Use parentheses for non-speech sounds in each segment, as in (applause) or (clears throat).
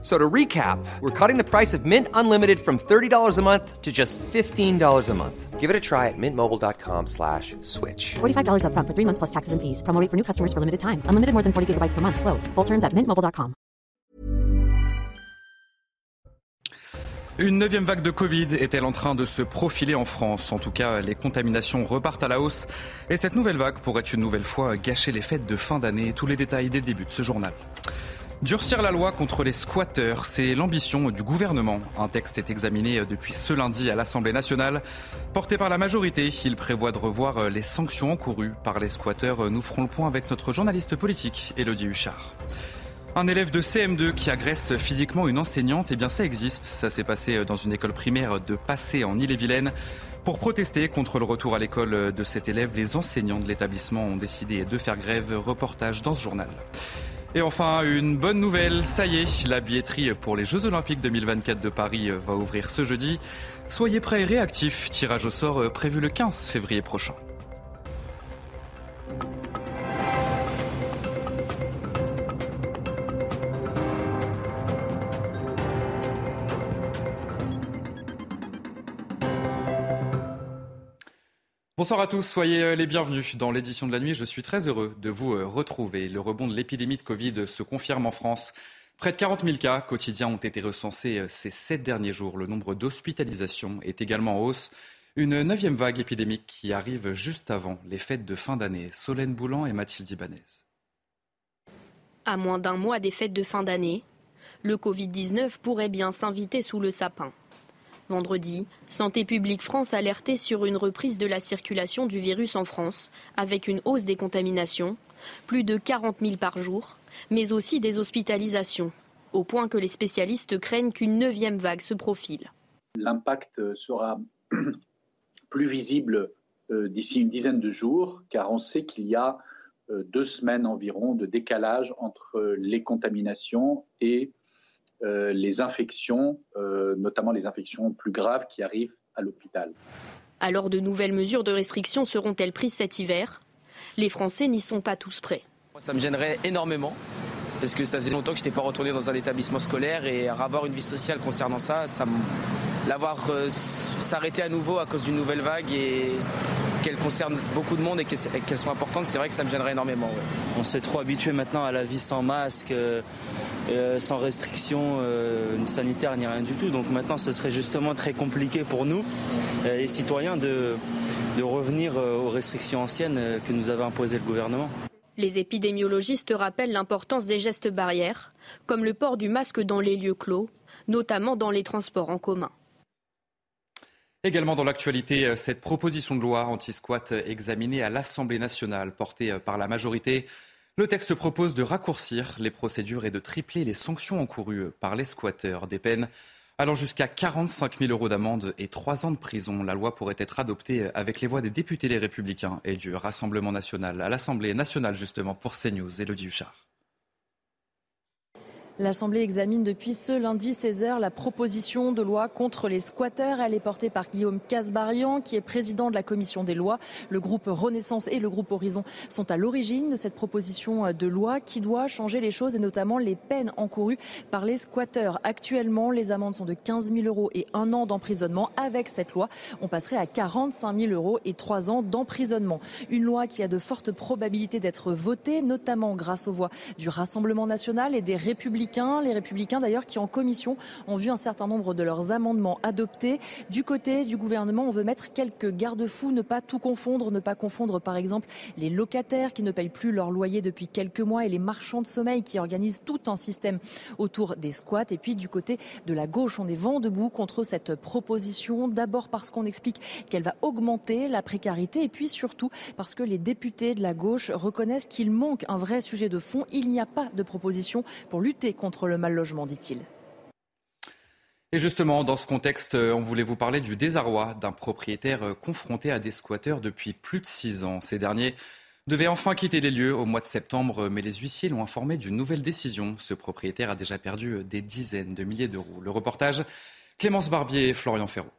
So to recap, we're cutting the price of Mint Unlimited from $30 a month to just $15 a month. Give it a try at mintmobile.com slash switch. $45 upfront for three months plus taxes and fees. Promo rate for new customers for limited time. Unlimited more than 40 gigabytes per month. Slows. Full terms at mintmobile.com. Une neuvième vague de Covid est-elle en train de se profiler en France? En tout cas, les contaminations repartent à la hausse. Et cette nouvelle vague pourrait une nouvelle fois gâcher les fêtes de fin d'année. Tous les détails dès le début de ce journal. Durcir la loi contre les squatteurs, c'est l'ambition du gouvernement. Un texte est examiné depuis ce lundi à l'Assemblée nationale. Porté par la majorité, il prévoit de revoir les sanctions encourues par les squatteurs. Nous ferons le point avec notre journaliste politique, Elodie Huchard. Un élève de CM2 qui agresse physiquement une enseignante, eh bien ça existe. Ça s'est passé dans une école primaire de Passé en Ille-et-Vilaine. Pour protester contre le retour à l'école de cet élève, les enseignants de l'établissement ont décidé de faire grève. Reportage dans ce journal. Et enfin, une bonne nouvelle, ça y est, la billetterie pour les Jeux Olympiques 2024 de Paris va ouvrir ce jeudi. Soyez prêts et réactifs, tirage au sort prévu le 15 février prochain. Bonsoir à tous, soyez les bienvenus dans l'édition de la nuit. Je suis très heureux de vous retrouver. Le rebond de l'épidémie de Covid se confirme en France. Près de 40 000 cas quotidiens ont été recensés ces sept derniers jours. Le nombre d'hospitalisations est également en hausse. Une neuvième vague épidémique qui arrive juste avant les fêtes de fin d'année. Solène Boulan et Mathilde Ibanez. À moins d'un mois des fêtes de fin d'année, le Covid-19 pourrait bien s'inviter sous le sapin. Vendredi, Santé publique France alertait sur une reprise de la circulation du virus en France, avec une hausse des contaminations, plus de 40 000 par jour, mais aussi des hospitalisations, au point que les spécialistes craignent qu'une neuvième vague se profile. L'impact sera (clears throat) plus visible d'ici une dizaine de jours, car on sait qu'il y a deux semaines environ de décalage entre les contaminations et euh, les infections, euh, notamment les infections plus graves qui arrivent à l'hôpital. Alors de nouvelles mesures de restriction seront-elles prises cet hiver? Les Français n'y sont pas tous prêts. Ça me gênerait énormément parce que ça faisait longtemps que je n'étais pas retourné dans un établissement scolaire et avoir une vie sociale concernant ça, ça l'avoir euh, s'arrêter à nouveau à cause d'une nouvelle vague et qu'elle concerne beaucoup de monde et qu'elles sont importantes, c'est vrai que ça me gênerait énormément. Ouais. On s'est trop habitué maintenant à la vie sans masque. Euh, sans restriction euh, sanitaire ni rien du tout. Donc maintenant, ce serait justement très compliqué pour nous, euh, les citoyens, de, de revenir aux restrictions anciennes que nous avait imposées le gouvernement. Les épidémiologistes rappellent l'importance des gestes barrières, comme le port du masque dans les lieux clos, notamment dans les transports en commun. Également dans l'actualité, cette proposition de loi anti-squat examinée à l'Assemblée nationale, portée par la majorité, le texte propose de raccourcir les procédures et de tripler les sanctions encourues par les squatteurs. Des peines allant jusqu'à 45 000 euros d'amende et trois ans de prison. La loi pourrait être adoptée avec les voix des députés les Républicains et du Rassemblement national à l'Assemblée nationale justement pour CNews. Elodie Huchard. L'Assemblée examine depuis ce lundi 16h la proposition de loi contre les squatteurs. Elle est portée par Guillaume Casbarian, qui est président de la commission des lois. Le groupe Renaissance et le groupe Horizon sont à l'origine de cette proposition de loi qui doit changer les choses et notamment les peines encourues par les squatteurs. Actuellement, les amendes sont de 15 000 euros et un an d'emprisonnement. Avec cette loi, on passerait à 45 000 euros et trois ans d'emprisonnement. Une loi qui a de fortes probabilités d'être votée, notamment grâce aux voix du Rassemblement national et des Républicains les républicains d'ailleurs qui en commission ont vu un certain nombre de leurs amendements adoptés. Du côté du gouvernement, on veut mettre quelques garde-fous, ne pas tout confondre, ne pas confondre par exemple les locataires qui ne payent plus leur loyer depuis quelques mois et les marchands de sommeil qui organisent tout un système autour des squats. Et puis du côté de la gauche, on est vent debout contre cette proposition. D'abord parce qu'on explique qu'elle va augmenter la précarité et puis surtout parce que les députés de la gauche reconnaissent qu'il manque un vrai sujet de fond. Il n'y a pas de proposition pour lutter contre le mal logement, dit-il. Et justement, dans ce contexte, on voulait vous parler du désarroi d'un propriétaire confronté à des squatteurs depuis plus de six ans. Ces derniers devait enfin quitter les lieux au mois de septembre, mais les huissiers l'ont informé d'une nouvelle décision. Ce propriétaire a déjà perdu des dizaines de milliers d'euros. Le reportage, Clémence Barbier et Florian Ferraud.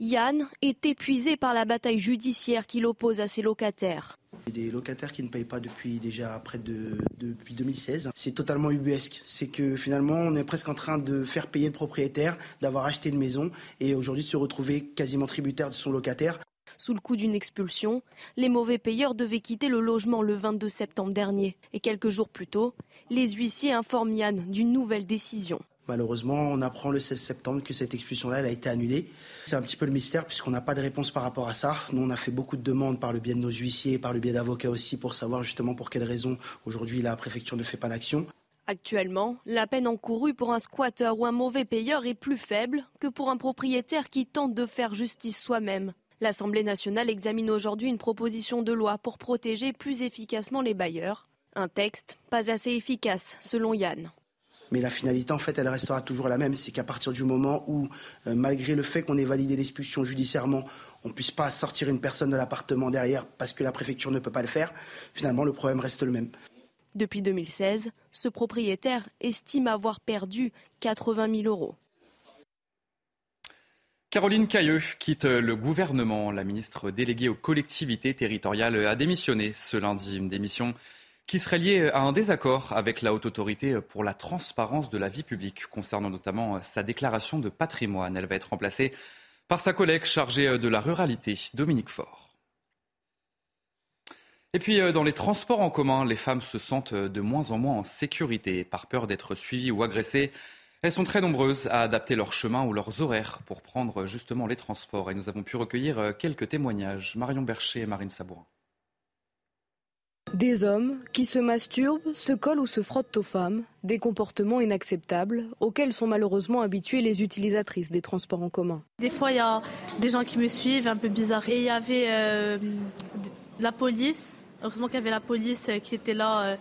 Yann est épuisé par la bataille judiciaire qui l'oppose à ses locataires. Des locataires qui ne payent pas depuis déjà près de depuis 2016. C'est totalement ubuesque. C'est que finalement, on est presque en train de faire payer le propriétaire d'avoir acheté une maison et aujourd'hui de se retrouver quasiment tributaire de son locataire. Sous le coup d'une expulsion, les mauvais payeurs devaient quitter le logement le 22 septembre dernier. Et quelques jours plus tôt, les huissiers informent Yann d'une nouvelle décision. Malheureusement, on apprend le 16 septembre que cette expulsion-là a été annulée. C'est un petit peu le mystère puisqu'on n'a pas de réponse par rapport à ça. Nous, on a fait beaucoup de demandes par le biais de nos huissiers par le biais d'avocats aussi pour savoir justement pour quelles raisons aujourd'hui la préfecture ne fait pas d'action. Actuellement, la peine encourue pour un squatteur ou un mauvais payeur est plus faible que pour un propriétaire qui tente de faire justice soi-même. L'Assemblée nationale examine aujourd'hui une proposition de loi pour protéger plus efficacement les bailleurs. Un texte pas assez efficace, selon Yann. Mais la finalité, en fait, elle restera toujours la même. C'est qu'à partir du moment où, euh, malgré le fait qu'on ait validé l'expulsion judiciairement, on ne puisse pas sortir une personne de l'appartement derrière parce que la préfecture ne peut pas le faire, finalement, le problème reste le même. Depuis 2016, ce propriétaire estime avoir perdu 80 000 euros. Caroline Cailleux quitte le gouvernement. La ministre déléguée aux collectivités territoriales a démissionné ce lundi. Une démission qui serait liée à un désaccord avec la haute autorité pour la transparence de la vie publique, concernant notamment sa déclaration de patrimoine. Elle va être remplacée par sa collègue chargée de la ruralité, Dominique Faure. Et puis, dans les transports en commun, les femmes se sentent de moins en moins en sécurité par peur d'être suivies ou agressées. Elles sont très nombreuses à adapter leur chemin ou leurs horaires pour prendre justement les transports. Et nous avons pu recueillir euh, quelques témoignages. Marion Bercher et Marine Sabourin. Des hommes qui se masturbent, se collent ou se frottent aux femmes, des comportements inacceptables auxquels sont malheureusement habituées les utilisatrices des transports en commun. Des fois, il y a des gens qui me suivent, un peu bizarre. Et il y avait euh, la police. Heureusement qu'il y avait la police qui était là. Euh,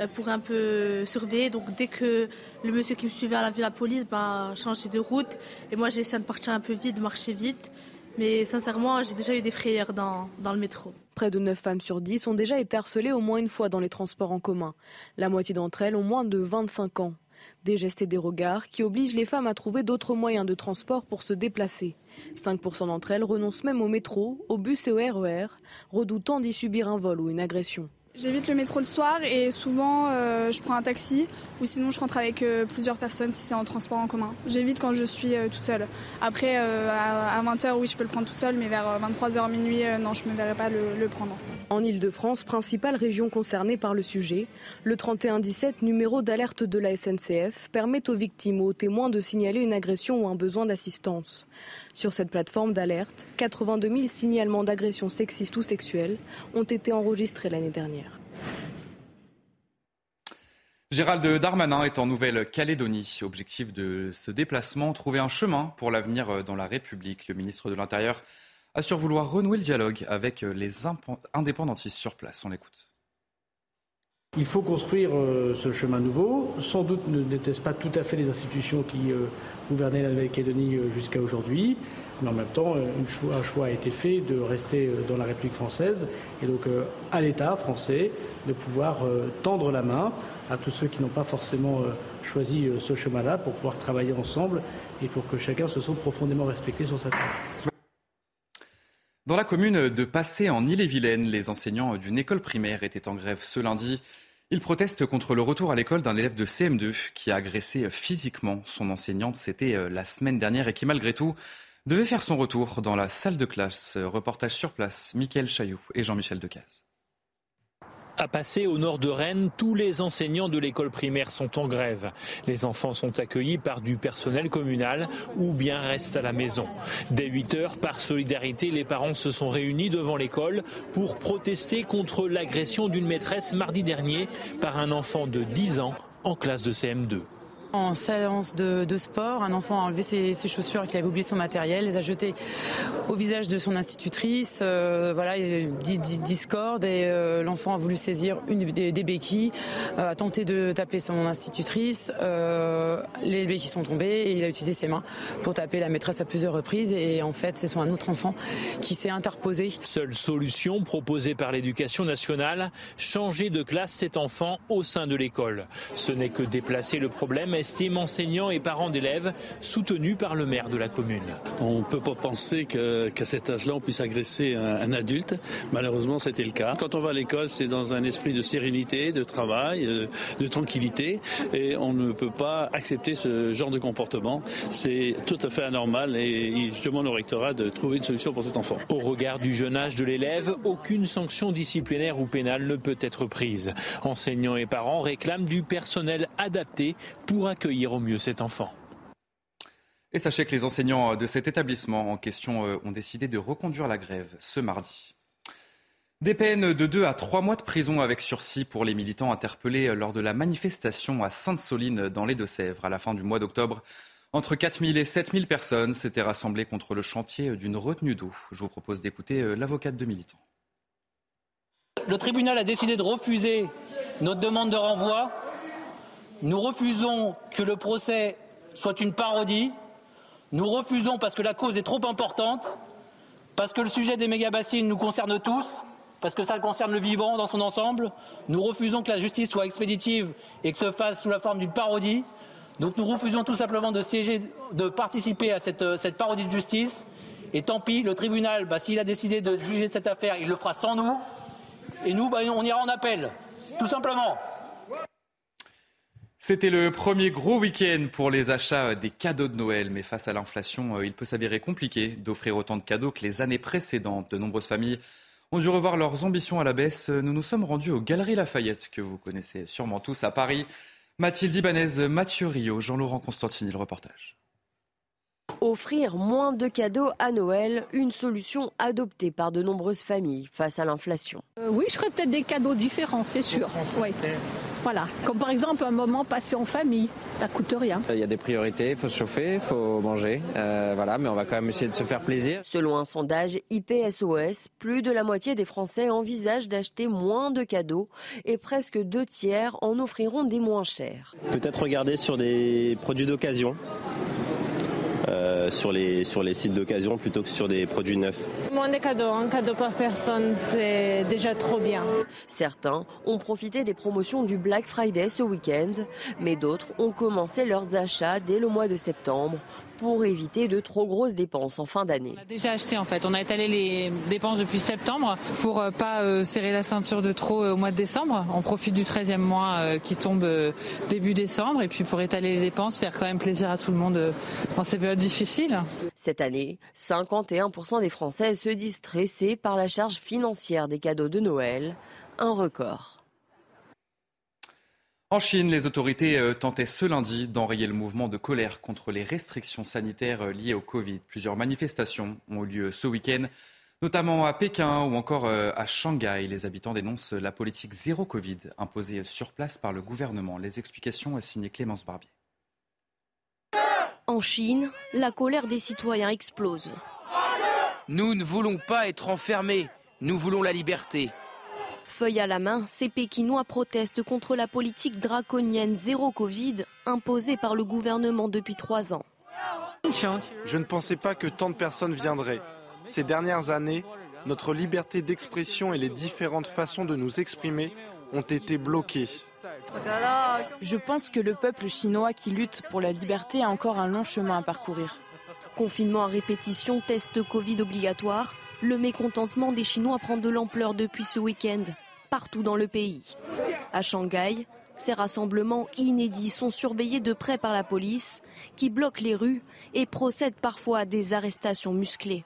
euh, pour un peu surveiller. Donc dès que le monsieur qui me suivait a vu la police, ben, changé de route. Et moi j'essaie de partir un peu vite, marcher vite. Mais sincèrement, j'ai déjà eu des frayeurs dans, le métro. Près de 9 femmes sur 10 ont déjà été harcelées au moins une fois dans les transports en commun. La moitié d'entre elles ont moins de 25 ans. Des gestes et des regards qui obligent les femmes à trouver d'autres moyens de transport pour se déplacer. 5% d'entre elles renoncent même au métro, au bus et au RER, e redoutant d'y subir un vol ou une agression. J'évite le métro le soir et souvent euh, je prends un taxi ou sinon je rentre avec euh, plusieurs personnes si c'est en transport en commun. J'évite quand je suis euh, toute seule. Après à, 20h oui je peux le prendre toute seule mais vers 23h minuit non je ne me verrai pas le, prendre. En Ile-de-France, principale région concernée par le sujet, le 3117 numéro d'alerte de la SNCF permet aux victimes ou aux témoins de signaler une agression ou un besoin d'assistance. Sur cette plateforme d'alerte, 82 000 signalements d'agressions sexistes ou sexuelles ont été enregistrés l'année dernière. Gérald Darmanin est en Nouvelle-Calédonie. Objectif de ce déplacement, trouver un chemin pour l'avenir dans la République. Le ministre de l'Intérieur assure vouloir renouer le dialogue avec les indépendantistes sur place. On l'écoute. Il faut construire euh, ce chemin nouveau. Sans doute ne n'était-ce pas tout à fait les institutions qui euh, gouvernaient la Nouvelle-Calédonie euh, jusqu'à aujourd'hui. Mais en même temps, un choix a été fait de rester dans la République française et donc à l'État français de pouvoir tendre la main à tous ceux qui n'ont pas forcément choisi ce chemin-là pour pouvoir travailler ensemble et pour que chacun se sente profondément respecté sur sa terre. Dans la commune de Passé en Ille-et-Vilaine, les enseignants d'une école primaire étaient en grève ce lundi. Ils protestent contre le retour à l'école d'un élève de CM2 qui a agressé physiquement son enseignante. C'était euh, la semaine dernière et qui, malgré tout, devait faire son retour dans la salle de classe. Reportage sur place, Mickaël Chailloux et Jean-Michel Decaze. À passer au nord de Rennes, tous les enseignants de l'école primaire sont en grève. Les enfants sont accueillis par du personnel communal ou bien restent à la maison. Dès 8 heures, par solidarité, les parents se sont réunis devant l'école pour protester contre l'agression d'une maîtresse mardi dernier par un enfant de 10 ans en classe de CM2. En séance de, sport, un enfant a enlevé ses, chaussures qu'il avait oublié son matériel, les a jetées au visage de son institutrice. Euh, voilà, discorde et euh, l'enfant a voulu saisir une des, béquilles, euh, a tenté de taper son institutrice. les béquilles sont tombées et il a utilisé ses mains pour taper la maîtresse à plusieurs reprises et en fait c'est un autre enfant qui s'est interposé. Seule solution proposée par l'éducation nationale, changer de classe cet enfant au sein de l'école. Ce n'est que déplacer le problème estiment enseignants et parents d'élèves soutenus par le maire de la commune. On ne peut pas penser qu'à cet âge-là, on puisse agresser un, adulte. Malheureusement, c'était le cas. Quand on va à l'école, c'est dans un esprit de sérénité, de travail, euh, de tranquillité, et on ne peut pas accepter ce genre de comportement. C'est tout à fait anormal et je demande au rectorat de trouver une solution pour cet enfant. Au regard du jeune âge de l'élève, aucune sanction disciplinaire ou pénale ne peut être prise. Enseignants et parents réclament du personnel adapté pour accueillir au mieux cet enfant. Et sachez que les enseignants de cet établissement en question euh, ont décidé de reconduire la grève ce mardi. Des peines de 2 à 3 mois de prison avec sursis pour les militants interpellés lors de la manifestation à Sainte-Soline dans les Deux-Sèvres à la fin du mois d'octobre. Entre 4 000 et 7 000 personnes s'étaient rassemblées contre le chantier d'une retenue d'eau. Je vous propose d'écouter euh, l'avocate de militants. Le tribunal a décidé de refuser notre demande de renvoi nous refusons que le procès soit une parodie. Nous refusons parce que la cause est trop importante, parce que le sujet des méga-bassines nous concerne tous, parce que ça concerne le vivant dans son ensemble. Nous refusons que la justice soit expéditive et que se fasse sous la forme d'une parodie. Donc nous refusons tout simplement de participer à cette, parodie de justice. Et tant pis, le tribunal, bah, s'il a décidé de juger cette affaire, il le fera sans nous. Et nous, bah, on ira en appel, tout simplement. C'était le premier gros week-end pour les achats des cadeaux de Noël, mais face à l'inflation, euh, il peut s'avérer compliqué d'offrir autant de cadeaux que les années précédentes. De nombreuses familles ont dû revoir leurs ambitions à la baisse. Nous nous sommes rendus aux Galeries Lafayette, que vous connaissez sûrement tous à Paris. Mathilde Ibanez, Mathieu Rio, Jean-Laurent Constantini, le reportage. Offrir moins de cadeaux à Noël, une solution adoptée par de nombreuses familles face à l'inflation. Euh, oui, je ferais peut-être des cadeaux différents, c'est sûr. Oui. Voilà, comme par exemple un moment passé en famille, ça coûte rien. Il y a des priorités, il faut se chauffer, il faut manger, euh, voilà, mais on va quand même essayer de se faire plaisir. Selon un sondage IPSOS, plus de la moitié des Français envisagent d'acheter moins de cadeaux et presque deux tiers en offriront des moins chers. Peut-être regarder sur des produits d'occasion. Euh, sur, les, sur les sites d'occasion plutôt que sur des produits neufs. Moins de cadeaux, un cadeau par personne, c'est déjà trop bien. Certains ont profité des promotions du Black Friday ce week-end, mais d'autres ont commencé leurs achats dès le mois de septembre pour éviter de trop grosses dépenses en fin d'année. On a déjà acheté en fait, on a étalé les dépenses depuis septembre pour euh, pas euh, serrer la ceinture de trop euh, au mois de décembre. On profite du 13e mois qui tombe début décembre et puis pour étaler les dépenses, faire quand même plaisir à tout le monde dans ces périodes difficiles. Cette année, 51% des Français se disent stressés par la charge financière des cadeaux de Noël, un record. En Chine, les autorités euh, tentaient ce lundi d'enrayer le mouvement de colère contre les restrictions sanitaires euh, liées au Covid. Plusieurs manifestations ont eu lieu ce week-end, notamment à Pékin ou encore euh, à Shanghai. Les habitants dénoncent la politique zéro Covid imposée sur place par le gouvernement. Les explications signées Clémence Barbier. En Chine, la colère des citoyens explose. Nous ne voulons pas être enfermés, nous voulons la liberté. Feuille à la main, ces Pékinois protestent contre la politique draconienne zéro Covid imposée par le gouvernement depuis trois ans. Je ne pensais pas que tant de personnes viendraient. Ces dernières années, notre liberté d'expression et les différentes façons de nous exprimer ont été bloquées. Je pense que le peuple chinois qui lutte pour la liberté a encore un long chemin à parcourir. Confinement à répétition, test Covid obligatoire, le mécontentement des Chinois prend de l'ampleur depuis ce week-end, partout dans le pays. À Shanghai, ces rassemblements inédits sont surveillés de près par la police, qui bloque les rues et procède parfois à des arrestations musclées.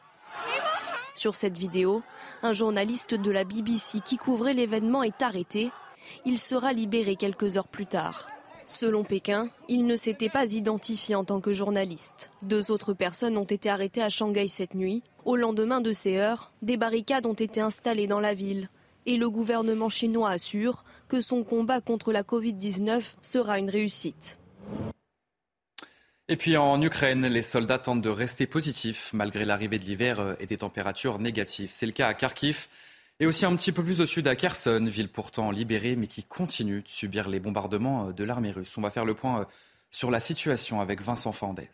Sur cette vidéo, un journaliste de la BBC qui couvrait l'événement est arrêté. Il sera libéré quelques heures plus tard. Selon Pékin, il ne s'était pas identifié en tant que journaliste. Deux autres personnes ont été arrêtées à Shanghai cette nuit. Au lendemain de ces heures, des barricades ont été installées dans la ville. Et le gouvernement chinois assure que son combat contre la Covid-19 sera une réussite. Et puis en Ukraine, les soldats tentent de rester positifs malgré l'arrivée de l'hiver et des températures négatives. C'est le cas à Kharkiv et aussi un petit peu plus au sud à Kherson, ville pourtant libérée mais qui continue de subir les bombardements de l'armée russe. On va faire le point sur la situation avec Vincent Fandez.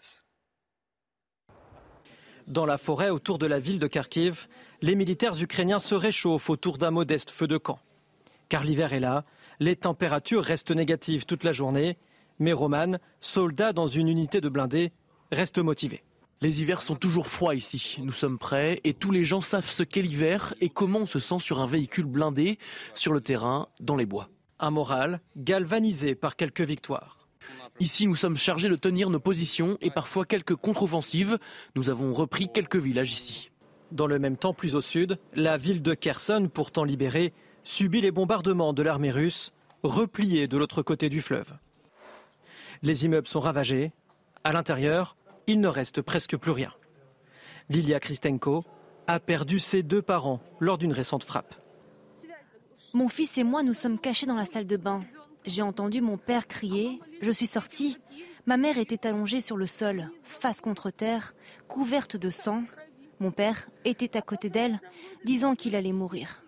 Dans la forêt autour de la ville de Kharkiv, les militaires ukrainiens se réchauffent autour d'un modeste feu de camp. Car l'hiver est là, les températures restent négatives toute la journée mais Roman, soldat dans une unité de blindés, reste motivé. Les hivers sont toujours froids ici. Nous sommes prêts et tous les gens savent ce qu'est l'hiver et comment on se sent sur un véhicule blindé, sur le terrain, dans les bois. Un moral galvanisé par quelques victoires. Ici, nous sommes chargés de tenir nos positions et parfois quelques contre-offensives. Nous avons repris quelques villages ici. Dans le même temps, plus au sud, la ville de Kherson, pourtant libérée, subit les bombardements de l'armée russe, repliée de l'autre côté du fleuve. Les immeubles sont ravagés. À l'intérieur, il ne reste presque plus rien. Lilia Kristenko a perdu ses deux parents lors d'une récente frappe. Mon fils et moi nous sommes cachés dans la salle de bain. J'ai entendu mon père crier. Je suis sortie. Ma mère était allongée sur le sol, face contre terre, couverte de sang. Mon père était à côté d'elle, disant qu'il allait mourir.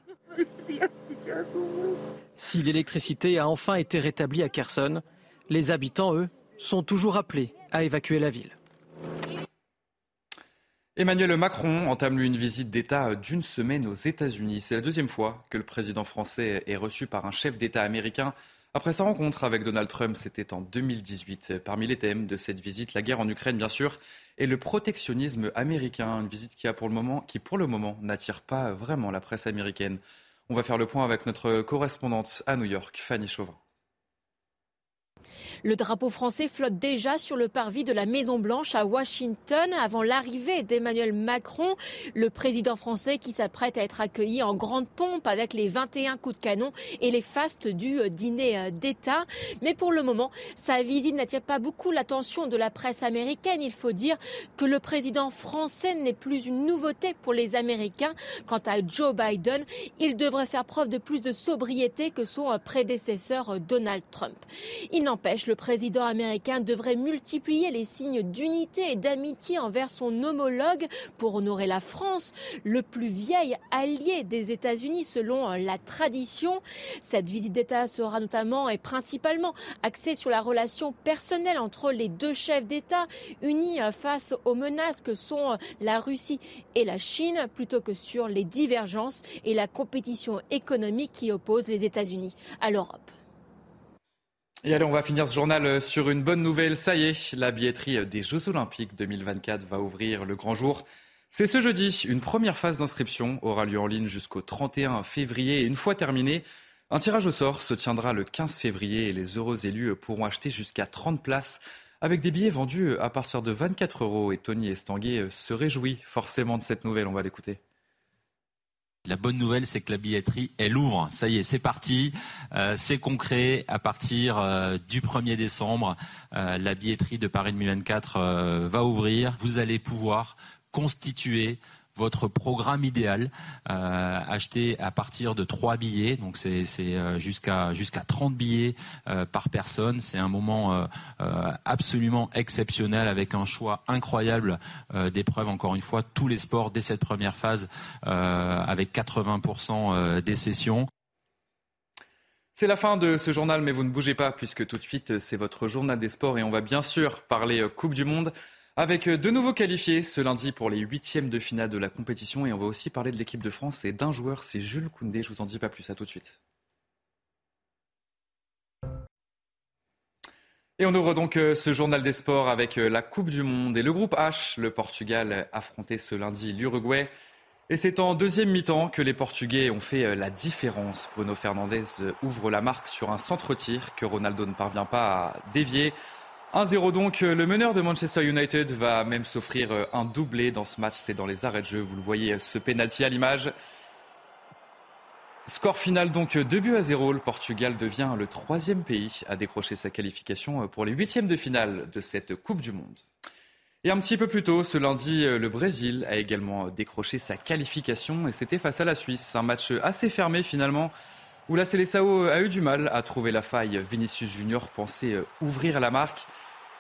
Si l'électricité a enfin été rétablie à Kherson, les habitants, eux, sont toujours appelés à évacuer la ville. Emmanuel Macron entame une visite d'État d'une semaine aux États-Unis. C'est la deuxième fois que le président français est reçu par un chef d'État américain. Après sa rencontre avec Donald Trump, c'était en 2018. Parmi les thèmes de cette visite, la guerre en Ukraine, bien sûr, et le protectionnisme américain. Une visite qui, a pour le moment, qui pour le moment, n'attire pas vraiment la presse américaine. On va faire le point avec notre correspondante à New York, Fanny Chauvin. Le drapeau français flotte déjà sur le parvis de la Maison Blanche à Washington avant l'arrivée d'Emmanuel Macron, le président français qui s'apprête à être accueilli en grande pompe avec les 21 coups de canon et les fastes du euh, dîner euh, d'État. Mais pour le moment, sa visite n'attire pas beaucoup l'attention de la presse américaine. Il faut dire que le président français n'est plus une nouveauté pour les Américains. Quant à Joe Biden, il devrait faire preuve de plus de sobriété que son euh, prédécesseur Donald Trump. N'empêche le président américain devrait multiplier les signes d'unité et d'amitié envers son homologue pour honorer la France, le plus vieil allié des États-Unis selon la tradition. Cette visite d'État sera notamment et principalement axée sur la relation personnelle entre les deux chefs d'État unis face aux menaces que sont la Russie et la Chine plutôt que sur les divergences et la compétition économique qui opposent les États-Unis à l'Europe. Et allez, on va finir ce journal euh, sur une bonne nouvelle. Ça y est, la billetterie des Jeux Olympiques 2024 va ouvrir le grand jour. C'est ce jeudi. Une première phase d'inscription aura lieu en ligne jusqu'au 31 février. Et une fois terminée, un tirage au sort se tiendra le 15 février et les heureux élus pourront acheter jusqu'à 30 places avec des billets vendus à partir de 24 euros. Et Tony Estanguet se réjouit forcément de cette nouvelle. On va l'écouter. La bonne nouvelle, c'est que la billetterie, elle ouvre. Ça y est, c'est parti. Euh, c'est concret. À partir euh, du 1er décembre, euh, la billetterie de Paris 2024 va ouvrir. Vous allez pouvoir constituer votre programme idéal, euh, acheté à partir de 3 billets, donc c'est euh, jusqu'à jusqu'à 30 billets euh, par personne. C'est un moment euh, absolument exceptionnel avec un choix incroyable d'épreuves. Encore une fois, tous les sports dès cette première phase avec 80% des sessions. C'est la fin de ce journal, mais vous ne bougez pas puisque tout de suite c'est votre journal des sports et on va bien sûr parler Coupe du Monde. Avec euh, de nouveaux qualifiés ce lundi pour les huitièmes de finale de la compétition et on va aussi parler de l'équipe de France et d'un joueur, c'est Jules Koundé. Je vous en dis pas plus, à tout de suite. Et on ouvre donc euh, ce journal des sports avec euh, la Coupe du Monde et le groupe H. Le Portugal affrontait ce lundi l'Uruguay. Et c'est en deuxième mi-temps que les Portugais ont fait la différence. Bruno Fernandez ouvre la marque sur un centre-tir que Ronaldo ne parvient pas à dévier. 1-0 donc, le meneur de Manchester United va même s'offrir euh, un doublé dans ce match, c'est dans les arrêts de jeu, vous le voyez, ce penalty à l'image. Score final donc 2 buts à 0, le Portugal devient le troisième pays à décrocher sa qualification euh, pour les huitièmes de finale de cette Coupe du Monde. Et un petit peu plus tôt, ce lundi, euh, le Brésil a également décroché sa qualification et c'était face à la Suisse. Un match assez fermé finalement, où la Célessao a eu du mal à trouver la faille. Vinicius Junior pensait ouvrir la marque.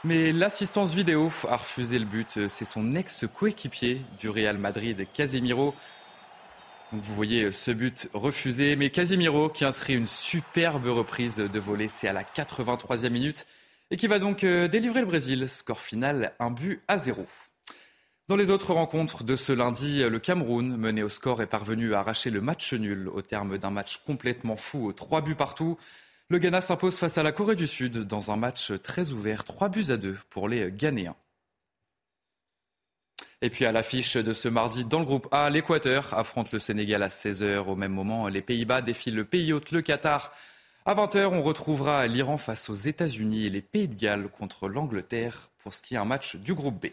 Mais l'assistance vidéo a refusé le but. C'est son ex-coéquipier du Real Madrid, Casemiro. Vous voyez ce but refusé. Mais Casemiro qui inscrit une superbe reprise de volée. C'est à la 83e minute. Et qui va donc euh, délivrer le Brésil. Score final, un but à zéro. Dans les autres rencontres de ce lundi, le Cameroun, mené au score, est parvenu à arracher le match nul au terme d'un match complètement fou, trois buts partout. Le Ghana s'impose face à la Corée du Sud dans un match très ouvert, 3 buts à 2 pour les Ghanéens. Et puis à l'affiche de ce mardi dans le groupe A, l'Équateur affronte le Sénégal à 16h. Au même moment, les Pays-Bas défilent le pays hôte, le Qatar. À 20h, on retrouvera l'Iran face aux États-Unis et les Pays de Galles contre l'Angleterre pour ce qui est un match du groupe B.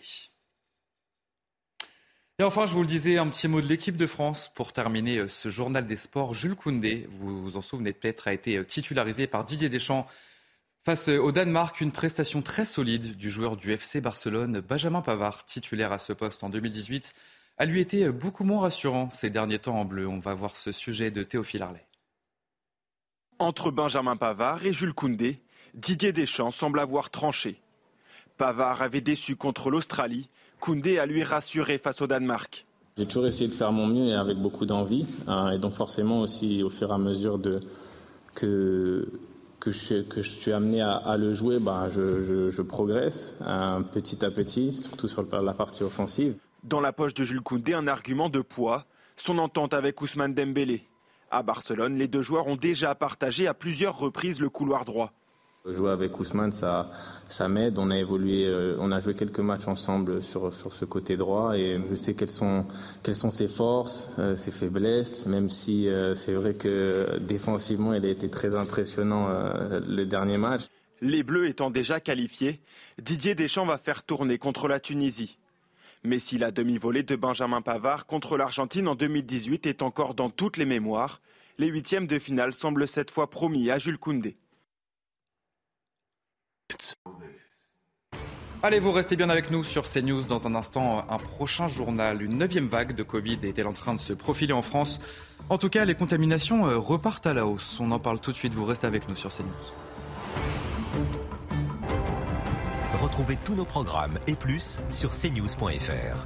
Et enfin, je vous le disais, un petit mot de l'équipe de France pour terminer euh, ce journal des sports. Jules Koundé, vous vous en souvenez peut-être, a été euh, titularisé par Didier Deschamps face euh, au Danemark. Une prestation très solide du joueur du FC Barcelone, Benjamin Pavard, titulaire à ce poste en 2018, a lui été beaucoup moins rassurant ces derniers temps en bleu. On va voir ce sujet de Théophile Arlet. Entre Benjamin Pavard et Jules Koundé, Didier Deschamps semble avoir tranché. Pavard avait déçu contre l'Australie Koundé a lui rassuré face au Danemark. J'ai toujours essayé de faire mon mieux et avec beaucoup d'envie. Hein, et donc forcément aussi au fur et à mesure de, que, que, je, que je suis amené à, le jouer, bah, je, je, progresse hein, petit à petit, surtout sur la partie offensive. Dans la poche de Jules Koundé, un argument de poids, son entente avec Ousmane Dembélé. À Barcelone, les deux joueurs ont déjà partagé à plusieurs reprises le couloir droit. Jouer avec Ousmane, ça, ça m'aide. On a évolué, euh, on a joué quelques matchs ensemble sur, sur ce côté droit et je sais quelles sont, quelles sont ses forces, euh, ses faiblesses, même si euh, c'est vrai que défensivement, il a été très impressionnant le dernier match. Les Bleus étant déjà qualifiés, Didier Deschamps va faire tourner contre la Tunisie. Mais si la demi-volée de Benjamin Pavard contre l'Argentine en 2018 est encore dans toutes les mémoires, les huitièmes de finale semblent cette fois promis à Jules Koundé. Allez, vous restez bien avec nous sur CNews. Dans un instant, un prochain journal. Une neuvième vague de Covid est-elle en train de se profiler en France? En tout cas, les contaminations euh, repartent à la hausse. On en parle tout de suite. Vous restez avec nous sur CNews. Retrouvez tous nos programmes et plus sur cnews.fr.